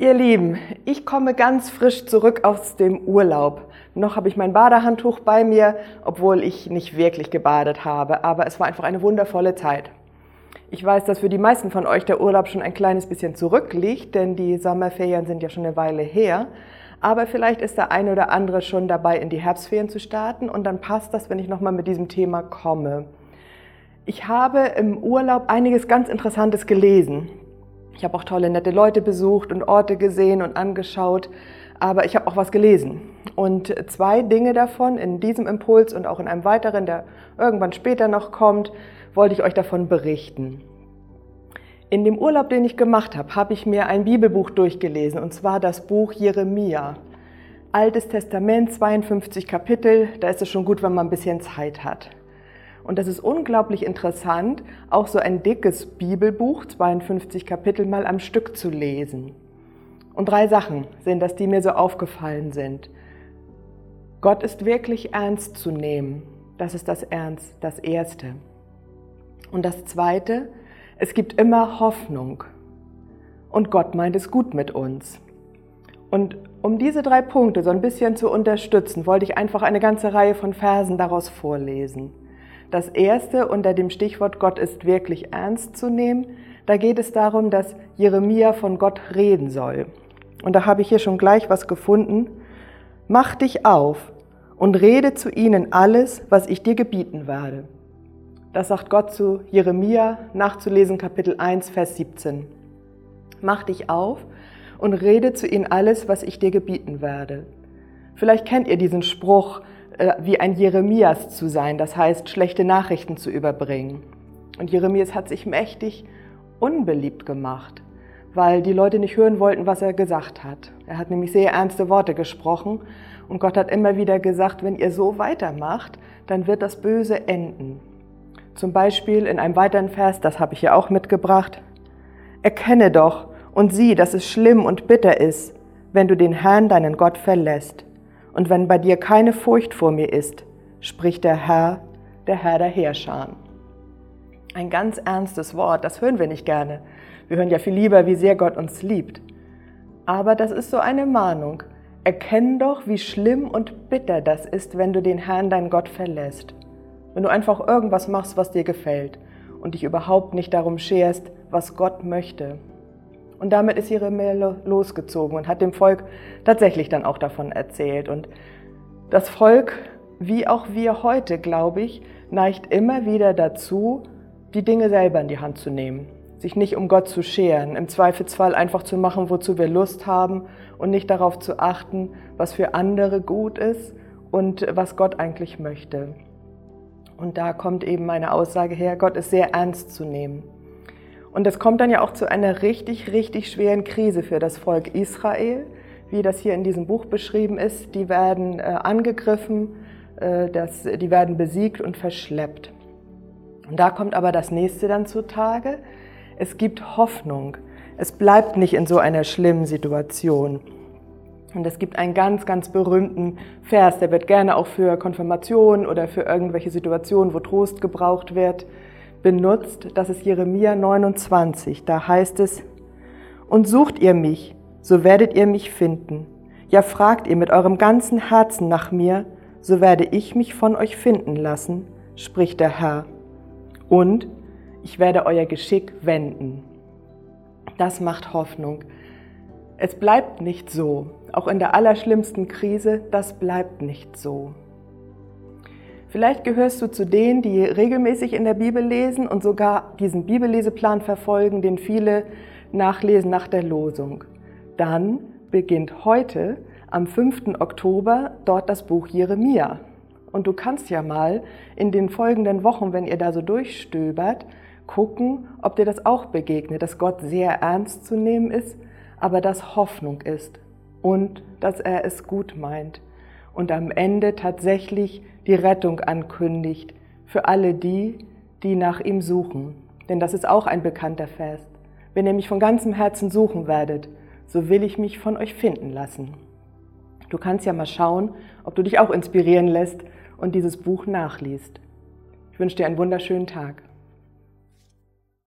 Ihr Lieben, ich komme ganz frisch zurück aus dem Urlaub. Noch habe ich mein Badehandtuch bei mir, obwohl ich nicht wirklich gebadet habe, aber es war einfach eine wundervolle Zeit. Ich weiß, dass für die meisten von euch der Urlaub schon ein kleines bisschen zurückliegt, denn die Sommerferien sind ja schon eine Weile her. Aber vielleicht ist der eine oder andere schon dabei, in die Herbstferien zu starten und dann passt das, wenn ich nochmal mit diesem Thema komme. Ich habe im Urlaub einiges ganz Interessantes gelesen. Ich habe auch tolle, nette Leute besucht und Orte gesehen und angeschaut, aber ich habe auch was gelesen. Und zwei Dinge davon in diesem Impuls und auch in einem weiteren, der irgendwann später noch kommt, wollte ich euch davon berichten. In dem Urlaub, den ich gemacht habe, habe ich mir ein Bibelbuch durchgelesen, und zwar das Buch Jeremia. Altes Testament, 52 Kapitel, da ist es schon gut, wenn man ein bisschen Zeit hat. Und das ist unglaublich interessant, auch so ein dickes Bibelbuch, 52 Kapitel mal am Stück zu lesen. Und drei Sachen sind das, die mir so aufgefallen sind. Gott ist wirklich ernst zu nehmen. Das ist das Ernst, das Erste. Und das Zweite, es gibt immer Hoffnung. Und Gott meint es gut mit uns. Und um diese drei Punkte so ein bisschen zu unterstützen, wollte ich einfach eine ganze Reihe von Versen daraus vorlesen. Das erste unter dem Stichwort Gott ist wirklich ernst zu nehmen, da geht es darum, dass Jeremia von Gott reden soll. Und da habe ich hier schon gleich was gefunden. Mach dich auf und rede zu ihnen alles, was ich dir gebieten werde. Das sagt Gott zu Jeremia, nachzulesen Kapitel 1, Vers 17. Mach dich auf und rede zu ihnen alles, was ich dir gebieten werde. Vielleicht kennt ihr diesen Spruch, wie ein Jeremias zu sein, das heißt, schlechte Nachrichten zu überbringen. Und Jeremias hat sich mächtig unbeliebt gemacht, weil die Leute nicht hören wollten, was er gesagt hat. Er hat nämlich sehr ernste Worte gesprochen und Gott hat immer wieder gesagt, wenn ihr so weitermacht, dann wird das Böse enden. Zum Beispiel in einem weiteren Vers, das habe ich hier auch mitgebracht, Erkenne doch und sieh, dass es schlimm und bitter ist, wenn du den Herrn, deinen Gott, verlässt und wenn bei dir keine Furcht vor mir ist, spricht der Herr, der Herr der Heerscharen. Ein ganz ernstes Wort, das hören wir nicht gerne. Wir hören ja viel lieber, wie sehr Gott uns liebt. Aber das ist so eine Mahnung. Erkenn doch, wie schlimm und bitter das ist, wenn du den Herrn, dein Gott, verlässt. Wenn du einfach irgendwas machst, was dir gefällt und dich überhaupt nicht darum scherst, was Gott möchte. Und damit ist Jeremia losgezogen und hat dem Volk tatsächlich dann auch davon erzählt. Und das Volk, wie auch wir heute, glaube ich, neigt immer wieder dazu, die Dinge selber in die Hand zu nehmen, sich nicht um Gott zu scheren, im Zweifelsfall einfach zu machen, wozu wir Lust haben und nicht darauf zu achten, was für andere gut ist und was Gott eigentlich möchte. Und da kommt eben meine Aussage her, Gott ist sehr ernst zu nehmen. Und es kommt dann ja auch zu einer richtig, richtig schweren Krise für das Volk Israel, wie das hier in diesem Buch beschrieben ist. Die werden äh, angegriffen, äh, das, die werden besiegt und verschleppt. Und da kommt aber das nächste dann zutage. Es gibt Hoffnung. Es bleibt nicht in so einer schlimmen Situation. Und es gibt einen ganz, ganz berühmten Vers, der wird gerne auch für Konfirmation oder für irgendwelche Situationen, wo Trost gebraucht wird, benutzt, das ist Jeremia 29. Da heißt es, und sucht ihr mich, so werdet ihr mich finden. Ja, fragt ihr mit eurem ganzen Herzen nach mir, so werde ich mich von euch finden lassen, spricht der Herr. Und ich werde euer Geschick wenden. Das macht Hoffnung. Es bleibt nicht so. Auch in der allerschlimmsten Krise, das bleibt nicht so. Vielleicht gehörst du zu denen, die regelmäßig in der Bibel lesen und sogar diesen Bibelleseplan verfolgen, den viele nachlesen nach der Losung. Dann beginnt heute am 5. Oktober dort das Buch Jeremia. Und du kannst ja mal in den folgenden Wochen, wenn ihr da so durchstöbert, gucken, ob dir das auch begegnet, dass Gott sehr ernst zu nehmen ist, aber dass Hoffnung ist und dass er es gut meint und am Ende tatsächlich die Rettung ankündigt für alle die, die nach ihm suchen. Denn das ist auch ein bekannter Vers. Wenn ihr mich von ganzem Herzen suchen werdet, so will ich mich von euch finden lassen. Du kannst ja mal schauen, ob du dich auch inspirieren lässt und dieses Buch nachliest. Ich wünsche dir einen wunderschönen Tag.